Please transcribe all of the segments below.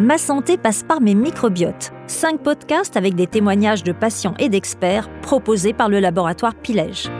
Ma santé passe par mes microbiotes. Cinq podcasts avec des témoignages de patients et d'experts proposés par le laboratoire Pilège.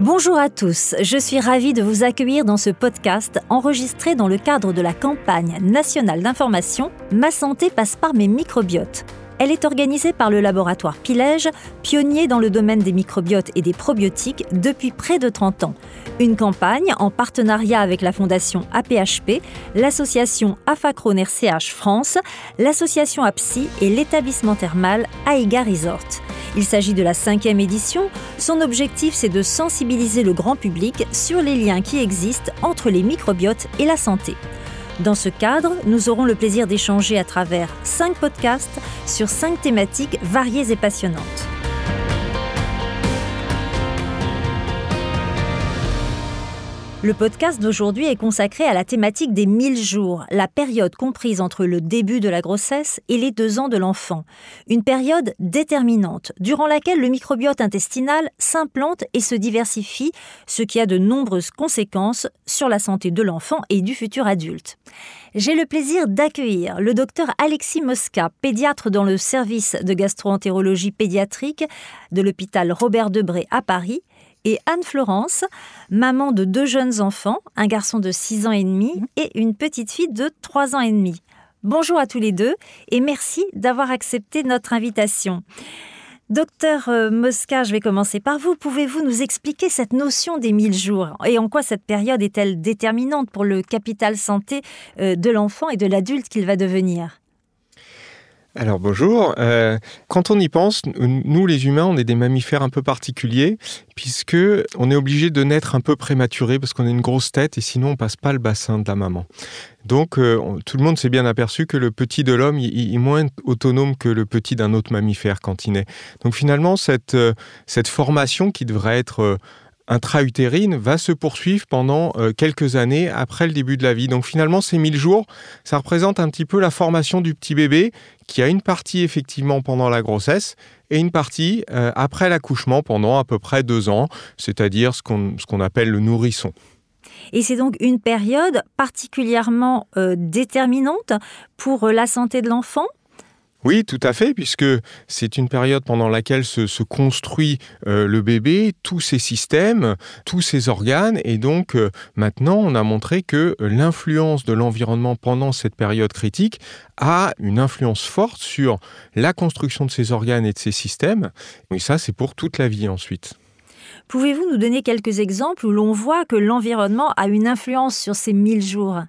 Bonjour à tous, je suis ravie de vous accueillir dans ce podcast enregistré dans le cadre de la campagne nationale d'information Ma santé passe par mes microbiotes elle est organisée par le laboratoire Pilège, pionnier dans le domaine des microbiotes et des probiotiques depuis près de 30 ans. Une campagne en partenariat avec la fondation APHP, l'association Afacron RCH France, l'association APSI et l'établissement thermal Aiga Resort. Il s'agit de la cinquième édition. Son objectif, c'est de sensibiliser le grand public sur les liens qui existent entre les microbiotes et la santé. Dans ce cadre, nous aurons le plaisir d'échanger à travers cinq podcasts sur cinq thématiques variées et passionnantes. Le podcast d'aujourd'hui est consacré à la thématique des 1000 jours, la période comprise entre le début de la grossesse et les deux ans de l'enfant. Une période déterminante, durant laquelle le microbiote intestinal s'implante et se diversifie, ce qui a de nombreuses conséquences sur la santé de l'enfant et du futur adulte. J'ai le plaisir d'accueillir le docteur Alexis Mosca, pédiatre dans le service de gastroentérologie pédiatrique de l'hôpital Robert Debré à Paris, et Anne-Florence, maman de deux jeunes enfants, un garçon de 6 ans et demi mhm. et une petite fille de 3 ans et demi. Bonjour à tous les deux et merci d'avoir accepté notre invitation. Docteur euh, Mosca, je vais commencer par vous. Pouvez-vous nous expliquer cette notion des 1000 jours et en quoi cette période est-elle déterminante pour le capital santé euh, de l'enfant et de l'adulte qu'il va devenir? Alors bonjour. Euh, quand on y pense, nous les humains, on est des mammifères un peu particuliers puisque on est obligé de naître un peu prématuré parce qu'on a une grosse tête et sinon on passe pas le bassin de la maman. Donc euh, tout le monde s'est bien aperçu que le petit de l'homme est moins autonome que le petit d'un autre mammifère quand il naît. Donc finalement cette euh, cette formation qui devrait être intra-utérine va se poursuivre pendant euh, quelques années après le début de la vie. Donc finalement, ces 1000 jours, ça représente un petit peu la formation du petit bébé qui a une partie effectivement pendant la grossesse et une partie euh, après l'accouchement pendant à peu près deux ans, c'est-à-dire ce qu'on appelle le nourrisson. Et c'est donc une période particulièrement euh, déterminante pour la santé de l'enfant? Oui, tout à fait, puisque c'est une période pendant laquelle se, construit euh, le bébé, tous ses systèmes, tous ses organes, et donc euh, maintenant on a montré que l'influence de l'environnement pendant cette période critique a une influence forte sur la construction de ses organes et de ses systèmes, et ça c'est pour toute la vie ensuite. Pouvez-vous nous donner quelques exemples où l'on voit que l'environnement a une influence sur ces mille jours?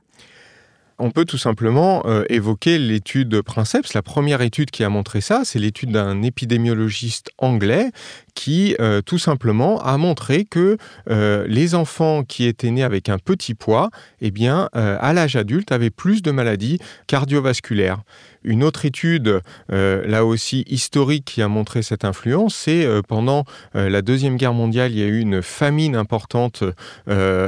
On peut tout simplement euh, évoquer l'étude Princeps. La première étude qui a montré ça, c'est l'étude d'un épidémiologiste anglais qui euh, tout simplement a montré que euh, les enfants qui étaient nés avec un petit poids, eh bien, à l'âge adulte, avaient plus de maladies cardiovasculaires. Une autre étude, euh, là aussi historique, qui a montré cette influence, c'est euh, pendant euh, la Deuxième Guerre mondiale, il y a eu une famine importante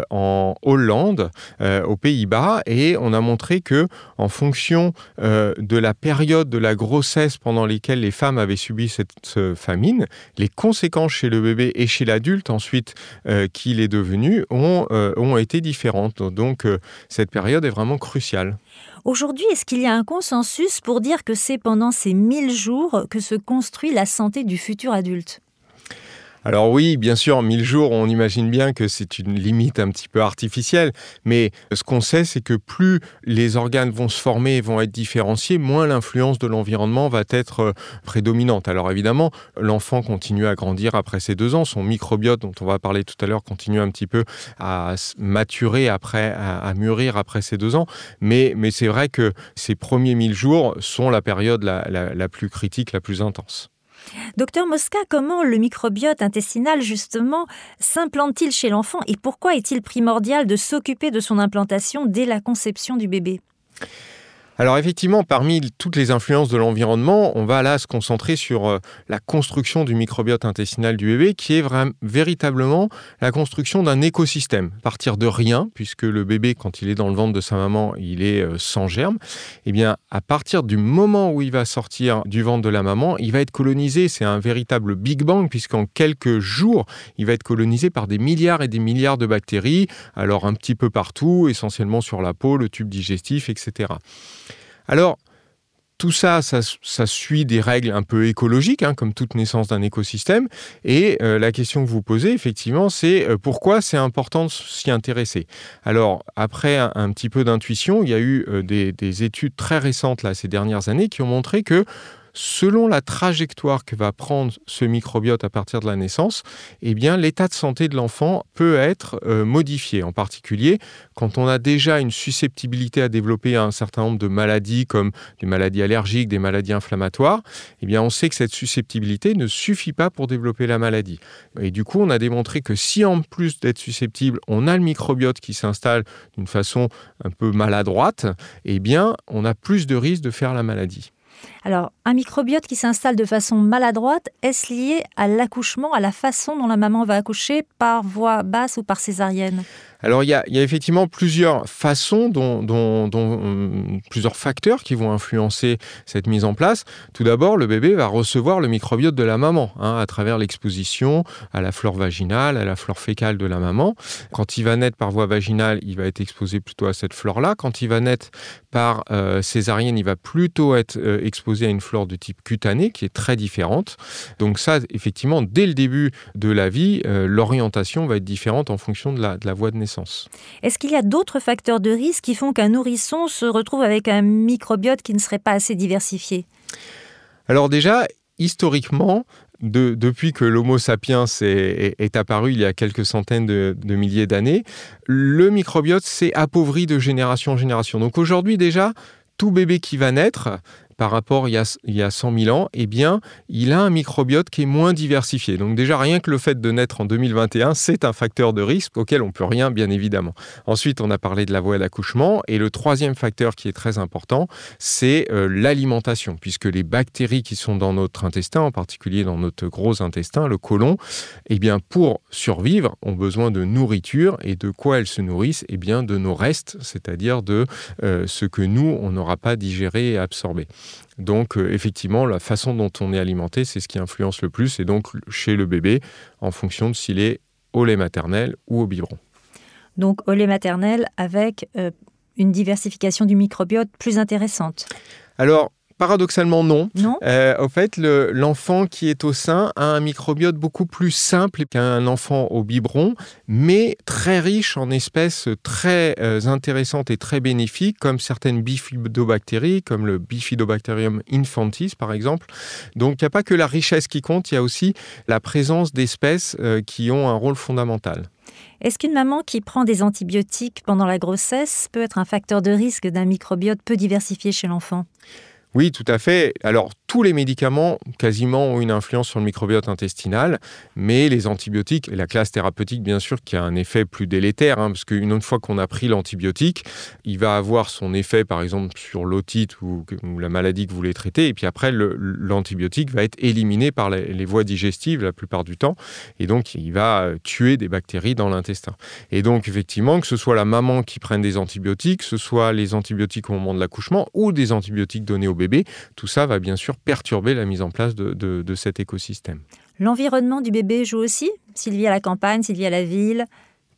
en Hollande, aux Pays-Bas, et on a montré que, en fonction de la période de la grossesse pendant lesquelles les femmes avaient subi cette famine, les conséquences chez le bébé et chez l'adulte ensuite qu'il est devenu ont, ont été différentes. Donc cette période est vraiment cruciale. Aujourd'hui, est-ce qu'il y a un consensus pour dire que c'est pendant ces 1000 jours que se construit la santé du futur adulte? Alors oui, bien sûr, 1000 jours, on imagine bien que c'est une limite un petit peu artificielle, mais ce qu'on sait, c'est que plus les organes vont se former et vont être différenciés, moins l'influence de l'environnement va être euh, prédominante. Alors évidemment, l'enfant continue à grandir après ses deux ans, son microbiote dont on va parler tout à l'heure continue un petit peu à maturer après, à, mûrir après ses deux ans, mais, mais c'est vrai que ces premiers 1000 jours sont la période la plus critique, la plus intense. Docteur Mosca, comment le microbiote intestinal, justement, s'implante-t-il chez l'enfant et pourquoi est-il primordial de s'occuper de son implantation dès la conception du bébé? Alors effectivement, parmi toutes les influences de l'environnement, on va là se concentrer sur euh, la construction du microbiote intestinal du bébé, qui est véritablement la construction d'un écosystème. partir de rien, puisque le bébé, quand il est dans le ventre de sa maman, il est euh, sans germe. Eh bien, à partir du moment où il va sortir du ventre de la maman, il va être colonisé. C'est un véritable Big Bang, puisqu'en quelques jours, il va être colonisé par des milliards et des milliards de bactéries, alors un petit peu partout, essentiellement sur la peau, le tube digestif, etc. Alors, tout ça, ça, suit des règles un peu écologiques, hein, comme toute naissance d'un écosystème. Et euh, la question que vous posez, effectivement, c'est euh, pourquoi c'est important de s'y intéresser? Alors, après un, petit peu d'intuition, il y a eu euh, des, des, études très récentes ces dernières années qui ont montré que selon la trajectoire que va prendre ce microbiote à partir de la naissance, eh bien l'état de santé de l'enfant peut être euh, modifié. En particulier, quand on a déjà une susceptibilité à développer un certain nombre de maladies comme des maladies allergiques, des maladies inflammatoires, eh bien on sait que cette susceptibilité ne suffit pas pour développer la maladie. Et du coup, on a démontré que si en plus d'être susceptible, on a le microbiote qui s'installe d'une façon un peu maladroite, eh bien on a plus de risques de faire la maladie. Alors, un microbiote qui s'installe de façon maladroite, est-ce lié à l'accouchement, à la façon dont la maman va accoucher par voie basse ou par césarienne? Alors il y, a, effectivement plusieurs façons, dont, hum, plusieurs facteurs qui vont influencer cette mise en place. Tout d'abord, le bébé va recevoir le microbiote de la maman hein, à travers l'exposition à la flore vaginale, à la flore fécale de la maman. Quand il va naître par voie vaginale, il va être exposé plutôt à cette flore-là. Quand il va naître par euh, césarienne, il va plutôt être euh, exposé à une flore de type cutané qui est très différente. Donc ça, effectivement, dès le début de la vie, euh, l'orientation va être différente en fonction de la, de la voie de naissance. Est-ce qu'il y a d'autres facteurs de risque qui font qu'un nourrisson se retrouve avec un microbiote qui ne serait pas assez diversifié? Alors déjà, historiquement, depuis que l'Homo sapiens est, apparu il y a quelques centaines de, de milliers d'années, le microbiote s'est appauvri de génération en génération. Donc aujourd'hui déjà, tout bébé qui va naître par rapport a, il y a 100 000 ans, eh il a un microbiote qui est moins diversifié. Donc déjà, rien que le fait de naître en 2021, c'est un facteur de risque auquel on peut rien, bien évidemment. Ensuite, on a parlé de la voie d'accouchement. Et le troisième facteur qui est très important, c'est euh, l'alimentation, puisque les bactéries qui sont dans notre intestin, en particulier dans notre gros intestin, le côlon, eh bien, pour survivre, ont besoin de nourriture. Et de quoi elles se nourrissent? Eh bien, de nos restes, c'est-à-dire de euh, ce que nous, on n'aura pas digéré et absorbé. Donc euh, effectivement, la façon dont on est alimenté, c'est ce qui influence le plus, et donc chez le bébé, en fonction de s'il est au lait maternel ou au biberon. Donc au lait maternel avec euh, une diversification du microbiote plus intéressante. Alors, Paradoxalement, non. non euh, au fait, l'enfant qui est au sein a un microbiote beaucoup plus simple qu'un enfant au biberon, mais très riche en espèces très euh, intéressantes et très bénéfiques, comme certaines bifidobactéries, comme le Bifidobacterium infantis, par exemple. Donc, il n'y a pas que la richesse qui compte, il y a aussi la présence d'espèces euh, qui ont un rôle fondamental. Est-ce qu'une maman qui prend des antibiotiques pendant la grossesse peut être un facteur de risque d'un microbiote peu diversifié chez l'enfant? Oui, tout à fait. Alors, tous les médicaments quasiment ont une influence sur le microbiote intestinal, mais les antibiotiques, la classe thérapeutique bien sûr qui a un effet plus délétère, hein, parce qu'une fois qu'on a pris l'antibiotique, il va avoir son effet par exemple sur l'otite ou, la maladie que vous voulez traiter, et puis après l'antibiotique va être éliminé par les, voies digestives la plupart du temps, et donc il va euh, tuer des bactéries dans l'intestin. Et donc effectivement, que ce soit la maman qui prenne des antibiotiques, que ce soit les antibiotiques au moment de l'accouchement ou des antibiotiques donnés au bébé, tout ça va bien sûr perturber la mise en place de, cet écosystème. L'environnement du bébé joue aussi S'il vit à la campagne, s'il vit à la ville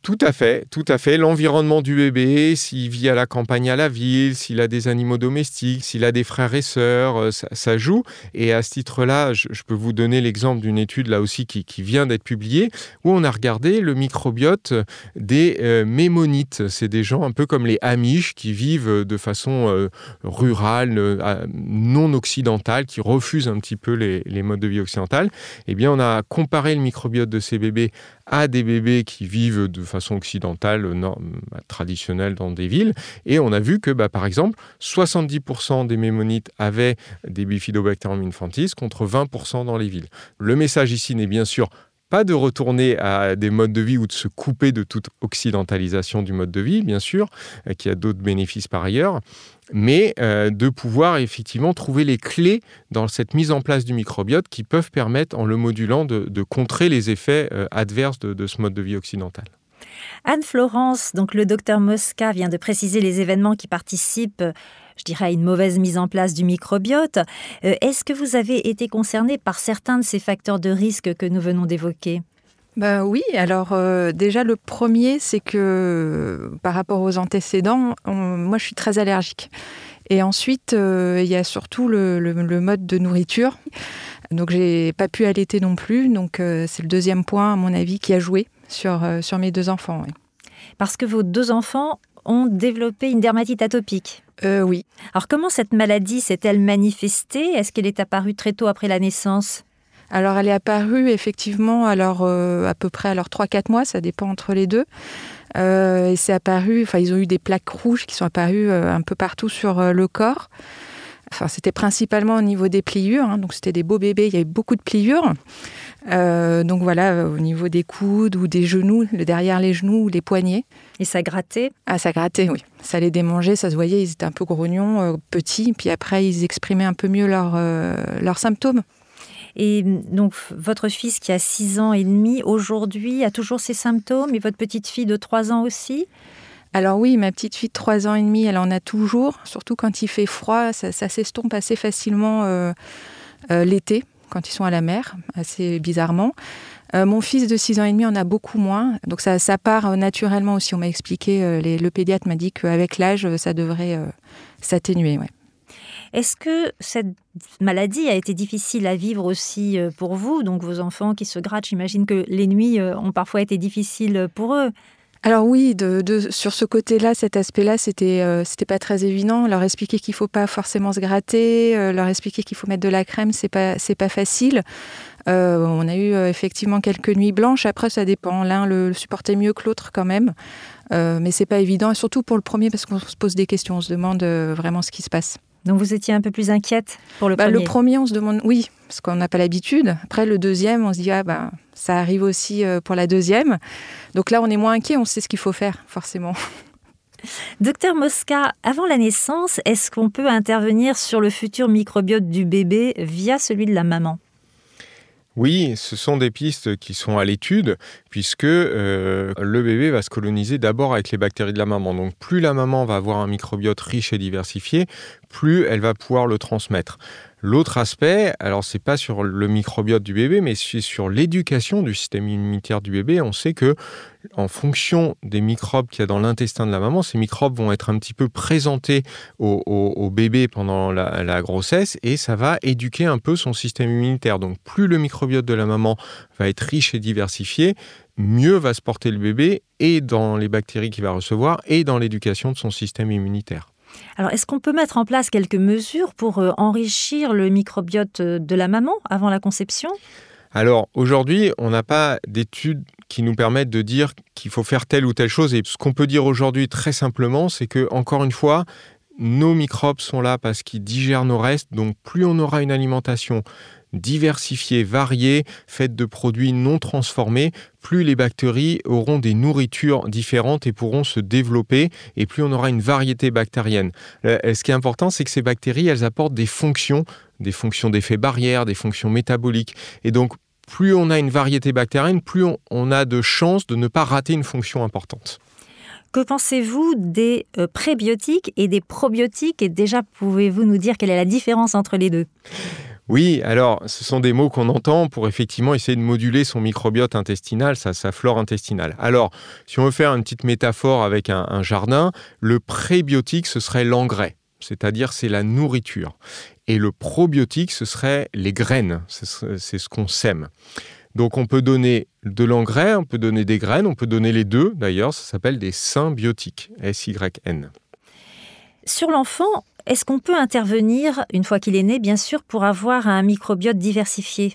tout à fait, tout à fait. L'environnement du bébé, s'il vit à la campagne, à la ville, s'il a des animaux domestiques, s'il a des frères et sœurs, euh, ça, joue. Et à ce titre-là, je, peux vous donner l'exemple d'une étude là aussi qui, vient d'être publiée, où on a regardé le microbiote des euh, mémonites. C'est des gens un peu comme les Amish qui vivent de façon euh, rurale, non occidentale, qui refusent un petit peu les, les modes de vie occidentales. Eh bien, on a comparé le microbiote de ces bébés à des bébés qui vivent de façon occidentale, traditionnelle dans des villes. Et on a vu que, bah, par exemple, 70% des mémonites avaient des bifidobacterium infantis contre 20% dans les villes. Le message ici n'est bien sûr pas de retourner à des modes de vie ou de se couper de toute occidentalisation du mode de vie, bien sûr, euh, qui a d'autres bénéfices par ailleurs, mais euh, de pouvoir effectivement trouver les clés dans cette mise en place du microbiote qui peuvent permettre, en le modulant, de, contrer les effets euh, adverses de, ce mode de vie occidental. Anne-Florence, donc le docteur Mosca vient de préciser les événements qui participent, je dirais, à une mauvaise mise en place du microbiote. Euh, est-ce que vous avez été concerné par certains de ces facteurs de risque que nous venons d'évoquer? Bah oui, alors euh, déjà le premier, c'est que par rapport aux antécédents, moi je suis très allergique. Et ensuite, euh, il y a surtout le, mode de nourriture. Donc j'ai pas pu allaiter non plus. Donc euh, c'est le deuxième point, à mon avis, qui a joué sur, sur mes deux enfants. Parce que vos deux enfants ont développé une dermatite atopique. oui. Alors comment cette maladie s'est-elle manifestée? Est-ce qu'elle est apparue très tôt après la naissance? Alors elle est apparue effectivement alors euh, à peu près alors 3-4 mois, ça dépend entre les deux. Euh, et c'est apparu, enfin ils ont eu des plaques rouges qui sont apparues euh, un peu partout sur le corps. Enfin, c'était principalement au niveau des pliures, hein. donc c'était des beaux bébés, il y avait beaucoup de pliures. donc voilà, au niveau des coudes ou des genoux, le derrière les genoux ou les poignets. Et ça grattait? Ah, ça grattait, oui. Ça les démangeait, ça se voyait, ils étaient un peu grognons, petits, puis après ils exprimaient un peu mieux leurs symptômes. Et donc, votre fils qui a 6 ans et demi, aujourd'hui, a toujours ces symptômes? Et votre petite fille de 3 ans aussi? Alors oui, ma petite fille de 3 ans et demi, elle en a toujours, surtout quand il fait froid, ça, s'estompe assez facilement euh, euh, l'été, quand ils sont à la mer, assez bizarrement. Euh, mon fils de 6 ans et demi en a beaucoup moins, donc ça, ça part naturellement aussi. On m'a expliqué, le pédiatre m'a dit qu'avec l'âge, ça devrait s'atténuer. Est-ce que cette maladie a été difficile à vivre aussi euh, pour vous Donc vos enfants qui se grattent, j'imagine que les nuits euh, ont parfois été difficiles pour eux. Alors oui, sur ce côté-là, cet aspect-là, c'était euh, c'était pas très évident. Leur expliquer qu'il faut pas forcément se gratter, leur expliquer qu'il faut mettre de la crème, c'est pas c'est pas facile. On a eu effectivement quelques nuits blanches. Après, ça dépend. L'un le, supportait mieux que l'autre quand même, mais c'est pas évident. Et surtout pour le premier, parce qu'on se pose des questions, on se demande vraiment ce qui se passe. Donc vous étiez un peu plus inquiète pour le bah, premier Le premier, on se demande, oui, parce qu'on n'a pas l'habitude. Après, le deuxième, on se dit, ah bah, ça arrive aussi euh, pour la deuxième. Donc là, on est moins inquiet, on sait ce qu'il faut faire, forcément. Docteur Mosca, avant la naissance, est-ce qu'on peut intervenir sur le futur microbiote du bébé via celui de la maman? Oui, ce sont des pistes qui sont à l'étude, puisque euh, le bébé va se coloniser d'abord avec les bactéries de la maman. Donc plus la maman va avoir un microbiote riche et diversifié, plus elle va pouvoir le transmettre. L'autre aspect, alors c'est pas sur le microbiote du bébé, mais c'est sur l'éducation du système immunitaire du bébé. On sait que en fonction des microbes qu'il y a dans l'intestin de la maman, ces microbes vont être un petit peu présentés au, bébé pendant la, la, grossesse et ça va éduquer un peu son système immunitaire. Donc plus le microbiote de la maman va être riche et diversifié, mieux va se porter le bébé et dans les bactéries qu'il va recevoir et dans l'éducation de son système immunitaire. Alors, est-ce qu'on peut mettre en place quelques mesures pour euh, enrichir le microbiote euh, de la maman avant la conception? Alors aujourd'hui, on n'a pas d'études qui nous permettent de dire qu'il faut faire telle ou telle chose. Et ce qu'on peut dire aujourd'hui très simplement, c'est que, encore une fois, nos microbes sont là parce qu'ils digèrent nos restes. Donc plus on aura une alimentation diversifiée, variée, faite de produits non transformés, plus les bactéries auront des nourritures différentes et pourront se développer, et plus on aura une variété bactérienne. Euh, ce qui est important, c'est que ces bactéries, elles apportent des fonctions, des fonctions d'effet barrière, des fonctions métaboliques. Et donc, plus on a une variété bactérienne, plus on, a de chances de ne pas rater une fonction importante. Que pensez-vous des euh, prébiotiques et des probiotiques? Et déjà, pouvez-vous nous dire quelle est la différence entre les deux? Oui, alors ce sont des mots qu'on entend pour effectivement essayer de moduler son microbiote intestinal, sa, flore intestinale. Alors, si on veut faire une petite métaphore avec un, jardin, le prébiotique, ce serait l'engrais, c'est-à-dire c'est la nourriture. Et le probiotique, ce serait les graines, c'est ce qu'on sème. Donc on peut donner de l'engrais, on peut donner des graines, on peut donner les deux d'ailleurs, ça s'appelle des symbiotiques, S-Y-N. Sur l'enfant, est-ce qu'on peut intervenir, une fois qu'il est né, bien sûr, pour avoir un microbiote diversifié?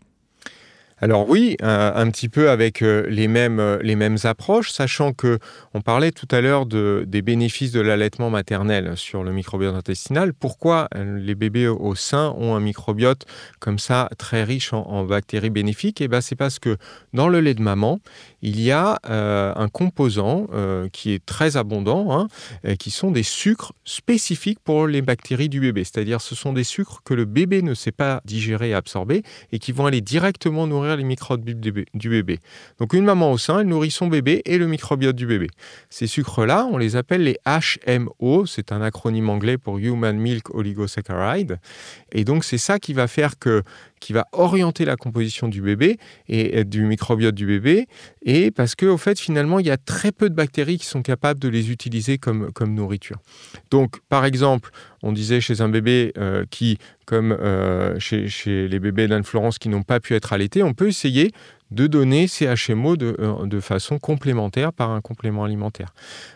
Alors oui, un, petit peu avec euh, les mêmes, euh, les mêmes approches, sachant que on parlait tout à l'heure de, des bénéfices de l'allaitement maternel sur le microbiote intestinal. Pourquoi euh, les bébés au sein ont un microbiote comme ça très riche en, bactéries bénéfiques? Et eh ben c'est parce que dans le lait de maman, il y a un composant qui est très abondant, hein, qui sont des sucres spécifiques pour les bactéries du bébé. C'est-à-dire ce sont des sucres que le bébé ne sait pas digérer et absorber et qui vont aller directement nourrir les microbes du bébé. Donc une maman au sein, elle nourrit son bébé et le microbiote du bébé. Ces sucres-là, on les appelle les HMO, c'est un acronyme anglais pour Human Milk Oligosaccharide. Et donc c'est ça qui va faire que qui va orienter la composition du bébé et du microbiote du bébé. Et parce qu'au fait, finalement, il y a très peu de bactéries qui sont capables de les utiliser comme, comme nourriture. Donc, par exemple, on disait chez un bébé euh, qui, comme euh, chez, les bébés d'Anne-Florence qui n'ont pas pu être allaités, on peut essayer de donner ces HMO de, euh, de, façon complémentaire par un complément alimentaire.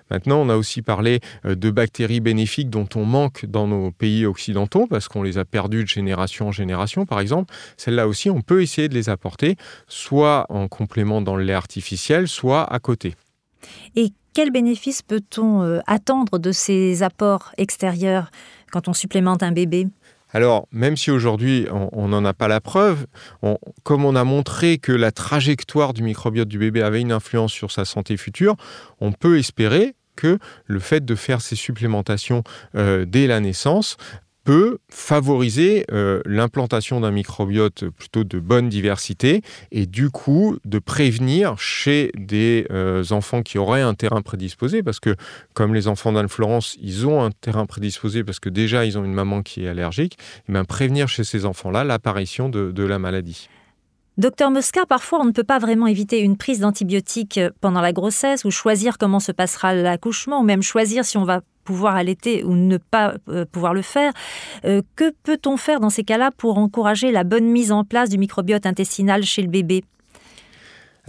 Maintenant, on a aussi parlé euh, de bactéries bénéfiques dont on manque dans nos pays occidentaux parce qu'on les a perdues de génération en génération, par exemple. Celles-là aussi, on peut essayer de les apporter, soit en complément dans le lait artificiel, soit à côté. Et quels bénéfices peut-on euh, attendre de ces apports extérieurs quand on supplémente un bébé? Alors, même si aujourd'hui on n'en a pas la preuve, comme on a montré que la trajectoire du microbiote du bébé avait une influence sur sa santé future, on peut espérer que le fait de faire ces supplémentations euh, dès la naissance peut favoriser euh, l'implantation d'un microbiote plutôt de bonne diversité et du coup de prévenir chez des euh, enfants qui auraient un terrain prédisposé, parce que comme les enfants d'Anne-Florence, ils ont un terrain prédisposé parce que déjà ils ont une maman qui est allergique, et eh prévenir chez ces enfants-là l'apparition de, de la maladie. Docteur Mosca, parfois on ne peut pas vraiment éviter une prise d'antibiotiques pendant la grossesse ou choisir comment se passera l'accouchement ou même choisir si on va pouvoir allaiter ou ne pas euh, pouvoir le faire. Euh, que peut-on faire dans ces cas-là pour encourager la bonne mise en place du microbiote intestinal chez le bébé?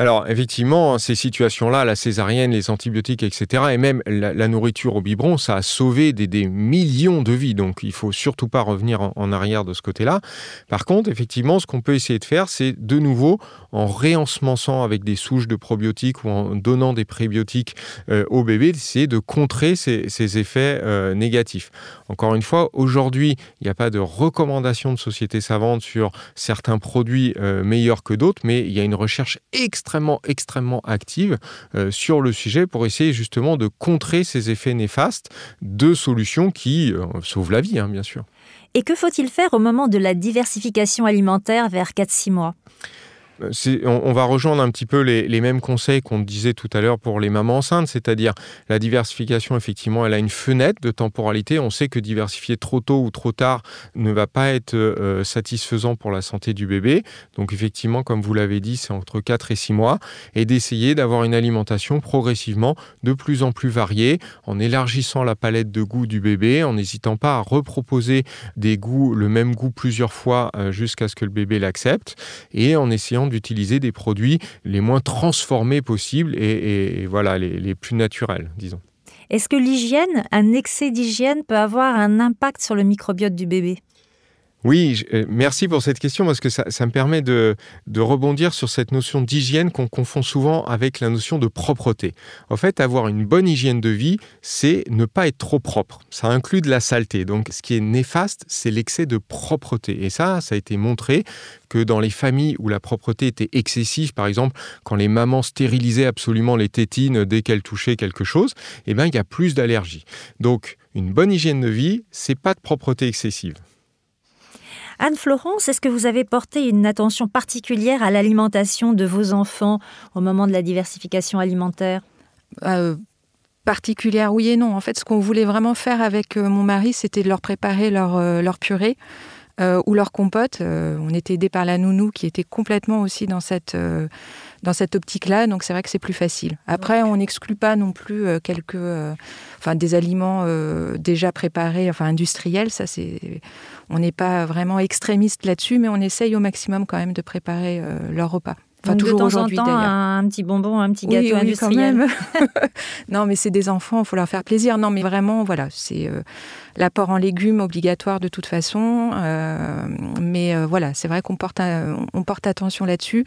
Alors, effectivement, ces situations-là, la césarienne, les antibiotiques, etc., et même la, nourriture au biberon, ça a sauvé des, millions de vies. Donc, il faut surtout pas revenir en, arrière de ce côté-là. Par contre, effectivement, ce qu'on peut essayer de faire, c'est de nouveau, en réensemençant avec des souches de probiotiques ou en donnant des prébiotiques euh, au bébé, d'essayer de contrer ces, effets euh, négatifs. Encore une fois, aujourd'hui, il n'y a pas de recommandation de société savante sur certains produits euh, meilleurs que d'autres, mais il y a une recherche extrêmement extrêmement, extrêmement active euh, sur le sujet pour essayer justement de contrer ces effets néfastes de solutions qui euh, sauvent la vie, hein, bien sûr. Et que faut-il faire au moment de la diversification alimentaire vers 4-6 mois? On, va rejoindre un petit peu les, mêmes conseils qu'on disait tout à l'heure pour les mamans enceintes, c'est-à-dire la diversification, effectivement, elle a une fenêtre de temporalité. On sait que diversifier trop tôt ou trop tard ne va pas être euh, satisfaisant pour la santé du bébé. Donc, effectivement, comme vous l'avez dit, c'est entre 4 et 6 mois. Et d'essayer d'avoir une alimentation progressivement de plus en plus variée, en élargissant la palette de goûts du bébé, en n'hésitant pas à reproposer des goûts, le même goût plusieurs fois euh, jusqu'à ce que le bébé l'accepte, et en essayant d'utiliser des produits les moins transformés possibles et, voilà, les, les plus naturels, disons. Est-ce que l'hygiène, un excès d'hygiène peut avoir un impact sur le microbiote du bébé? Oui, euh, merci pour cette question parce que ça, me permet de, rebondir sur cette notion d'hygiène qu'on confond souvent avec la notion de propreté. En fait, avoir une bonne hygiène de vie, c'est ne pas être trop propre. Ça inclut de la saleté. Donc, ce qui est néfaste, c'est l'excès de propreté. Et ça, ça a été montré que dans les familles où la propreté était excessive, par exemple, quand les mamans stérilisaient absolument les tétines dès qu'elles touchaient quelque chose, eh ben, il y a plus d'allergies. Donc, une bonne hygiène de vie, c'est pas de propreté excessive. Anne-Florence, est-ce que vous avez porté une attention particulière à l'alimentation de vos enfants au moment de la diversification alimentaire? Euh, Particulière, oui et non. En fait, ce qu'on voulait vraiment faire avec euh, mon mari, c'était de leur préparer leur, euh, leur purée. Ou leur compote. on était aidé par la nounou qui était complètement aussi dans cette, dans cette optique-là, donc c'est vrai que c'est plus facile. Après, on n'exclut pas non plus quelques, enfin des aliments déjà préparés, enfin industriels. Ça, c'est, on n'est pas vraiment extrémiste là-dessus, mais on essaye au maximum quand même de préparer euh, leur repas. Enfin, toujours aujourd'hui d'ailleurs. Un petit bonbon, un petit gâteau oui, oui, Quand même. non, mais c'est des enfants, il faut leur faire plaisir. Non, mais vraiment, voilà, c'est euh, l'apport en légumes obligatoire de toute façon. Euh, mais euh, voilà, c'est vrai qu'on porte, on porte attention là-dessus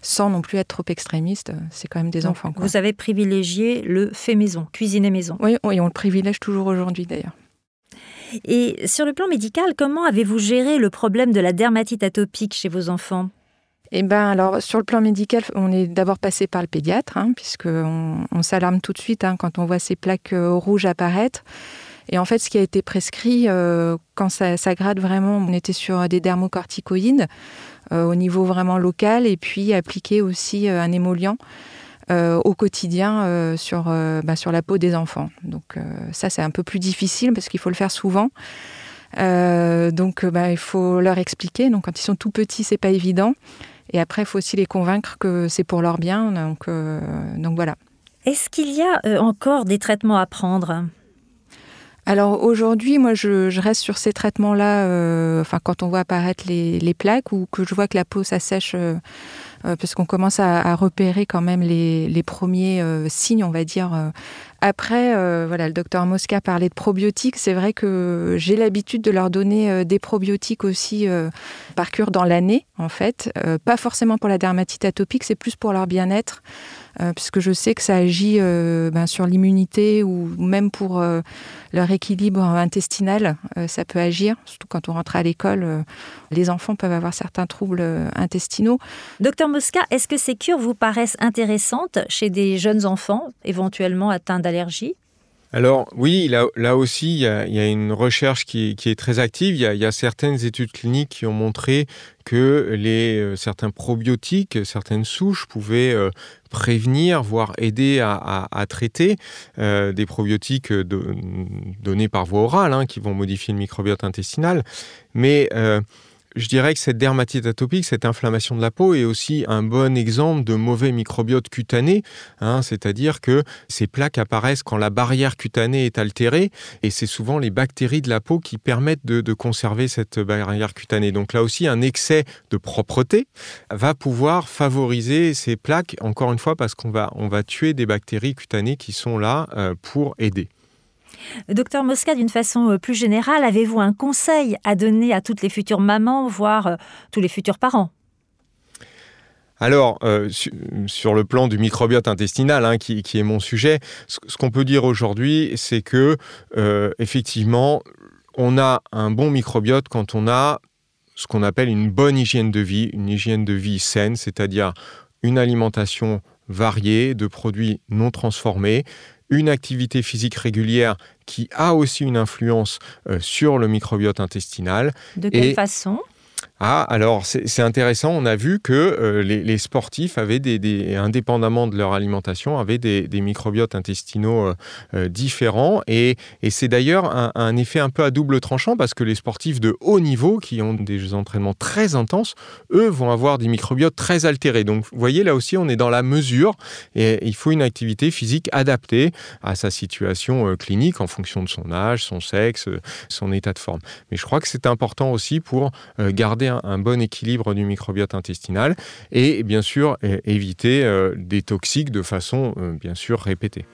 sans non plus être trop extrémiste. C'est quand même des enfants. Vous avez privilégié le fait maison, cuisiner maison. Oui, oui on le privilège toujours aujourd'hui d'ailleurs. Et sur le plan médical, comment avez-vous géré le problème de la dermatite atopique chez vos enfants? Eh ben alors sur le plan médical, on est d'abord passé par le pédiatre, hein, puisqu'on on, s'alarme tout de suite hein, quand on voit ces plaques euh, rouges apparaître. Et en fait, ce qui a été prescrit, euh, quand ça, ça, grade vraiment, on était sur des dermocorticoïdes euh, au niveau vraiment local, et puis appliquer aussi un émollient au quotidien sur, bah, sur la peau des enfants. Donc ça, c'est un peu plus difficile parce qu'il faut le faire souvent. donc bah, il faut leur expliquer. Donc quand ils sont tout petits, c'est pas évident. Et après, il faut aussi les convaincre que c'est pour leur bien. Donc, euh, donc voilà. Est-ce qu'il y a euh, encore des traitements à prendre? Alors aujourd'hui, moi, je, reste sur ces traitements-là. Euh, enfin, quand on voit apparaître les, les, plaques ou que je vois que la peau s'assèche, parce qu'on commence à, repérer quand même les, les premiers signes, on va dire, après, euh, voilà, le docteur Mosca parlait de probiotiques. C'est vrai que j'ai l'habitude de leur donner euh, des probiotiques aussi euh, par cure dans l'année, en fait. pas forcément pour la dermatite atopique, c'est plus pour leur bien-être. Euh, puisque je sais que ça agit euh, ben, sur l'immunité ou même pour euh, leur équilibre intestinal, ça peut agir, surtout quand on rentre à l'école. les enfants peuvent avoir certains troubles intestinaux. Docteur Mosca, est-ce que ces cures vous paraissent intéressantes chez des jeunes enfants éventuellement atteints d'allergies? Alors oui, là, aussi, il y, a, une recherche qui, est très active. Il y, a, certaines études cliniques qui ont montré que euh, certains probiotiques, certaines souches pouvaient euh, prévenir, voire aider à, traiter euh, des probiotiques donnés par voie orale, hein, qui vont modifier le microbiote intestinal. Mais je dirais que cette dermatite atopique, cette inflammation de la peau est aussi un bon exemple de mauvais microbiote cutané, hein, c'est-à-dire que ces plaques apparaissent quand la barrière cutanée est altérée et c'est souvent les bactéries de la peau qui permettent de, conserver cette barrière cutanée. Donc là aussi, un excès de propreté va pouvoir favoriser ces plaques, encore une fois, parce qu'on va, tuer des bactéries cutanées qui sont là euh, pour aider. Docteur Mosca, d'une façon euh, plus générale, avez-vous un conseil à donner à toutes les futures mamans, voire euh, tous les futurs parents? Alors, euh, sur le plan du microbiote intestinal, hein, qui, est mon sujet, ce, qu'on peut dire aujourd'hui, c'est que effectivement, on a un bon microbiote quand on a ce qu'on appelle une bonne hygiène de vie, une hygiène de vie saine, c'est-à-dire une alimentation variée de produits non transformés, une activité physique régulière qui a aussi une influence euh, sur le microbiote intestinal. De quelle façon? Ah, alors c'est intéressant. On a vu que euh, les, sportifs avaient des, indépendamment de leur alimentation, avaient des, microbiotes intestinaux euh, euh, différents. Et, c'est d'ailleurs un, effet un peu à double tranchant parce que les sportifs de haut niveau, qui ont des entraînements très intenses, eux vont avoir des microbiotes très altérés. Donc, vous voyez, là aussi, on est dans la mesure et il faut une activité physique adaptée à sa situation clinique en fonction de son âge, son sexe, son état de forme. Mais je crois que c'est important aussi pour garder un, bon équilibre du microbiote intestinal et bien sûr éviter euh, des toxiques de façon euh, bien sûr répétée.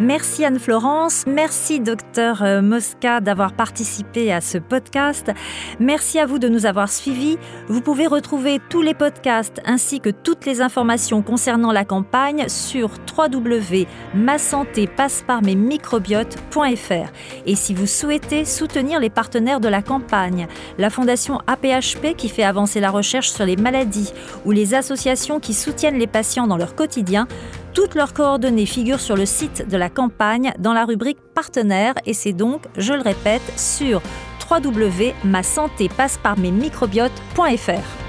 Merci Anne-Florence, merci docteur euh, Mosca d'avoir participé à ce podcast. Merci à vous de nous avoir suivis. Vous pouvez retrouver tous les podcasts ainsi que toutes les informations concernant la campagne sur www.masanté-passe-par-mes-microbiotes.fr. Et si vous souhaitez soutenir les partenaires de la campagne, la fondation APHP qui fait avancer la recherche sur les maladies ou les associations qui soutiennent les patients dans leur quotidien, toutes leurs coordonnées figurent sur le site de la campagne dans la rubrique partenaires et c'est donc, je le répète, sur www.masanté-passe-par-mes-microbiotes.fr.